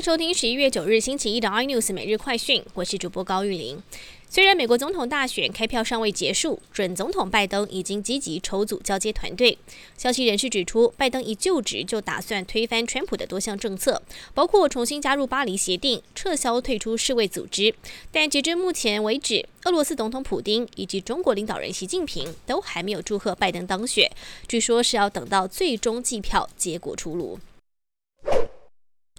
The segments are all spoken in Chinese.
迎收听十一月九日星期一的 iNews 每日快讯，我是主播高玉玲。虽然美国总统大选开票尚未结束，准总统拜登已经积极筹组交接团队。消息人士指出，拜登一就职就打算推翻川普的多项政策，包括重新加入巴黎协定、撤销退出世卫组织。但截至目前为止，俄罗斯总统普京以及中国领导人习近平都还没有祝贺拜登当选，据说是要等到最终计票结果出炉。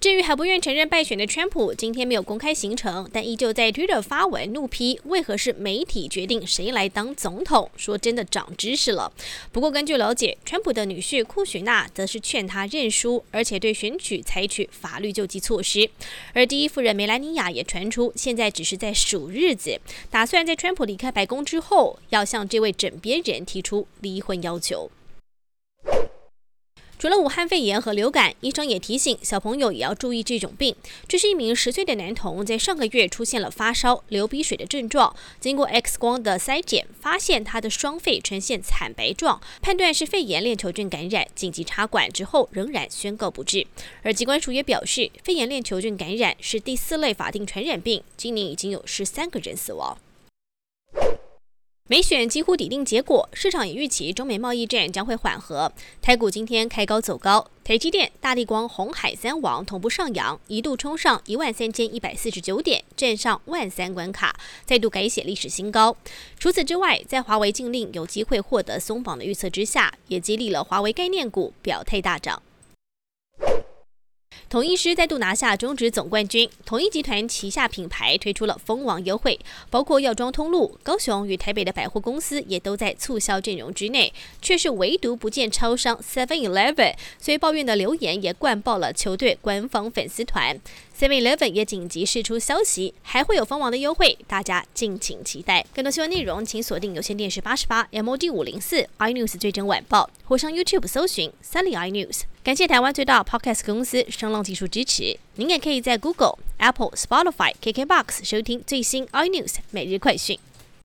至于还不愿承认败选的川普，今天没有公开行程，但依旧在 Twitter 发文怒批为何是媒体决定谁来当总统，说真的长知识了。不过根据了解，川普的女婿库许纳则是劝他认输，而且对选举采取法律救济措施。而第一夫人梅兰妮亚也传出，现在只是在数日子，打算在川普离开白宫之后，要向这位枕边人提出离婚要求。除了武汉肺炎和流感，医生也提醒小朋友也要注意这种病。这是一名十岁的男童，在上个月出现了发烧、流鼻水的症状，经过 X 光的筛检，发现他的双肺呈现惨白状，判断是肺炎链球菌感染，紧急插管之后仍然宣告不治。而机关署也表示，肺炎链球菌感染是第四类法定传染病，今年已经有十三个人死亡。美选几乎抵定结果，市场也预期中美贸易战将会缓和。台股今天开高走高，台积电、大力光、红海三王同步上扬，一度冲上一万三千一百四十九点，站上万三关卡，再度改写历史新高。除此之外，在华为禁令有机会获得松绑的预测之下，也激励了华为概念股表态大涨。统一师再度拿下中职总冠军，统一集团旗下品牌推出了蜂王优惠，包括药妆通路、高雄与台北的百货公司也都在促销阵容之内，却是唯独不见超商 Seven Eleven，所以抱怨的留言也灌爆了球队官方粉丝团。Seven Eleven 也紧急释出消息，还会有蜂王的优惠，大家敬请期待。更多新闻内容，请锁定有线电视八十八 MOD 五零四 iNews 最真晚报，或上 YouTube 搜寻 Sunny iNews。感谢台湾最大 Podcast 公司声浪技术支持。您也可以在 Google、Apple、Spotify、KKBox 收听最新 iNews 每日快讯。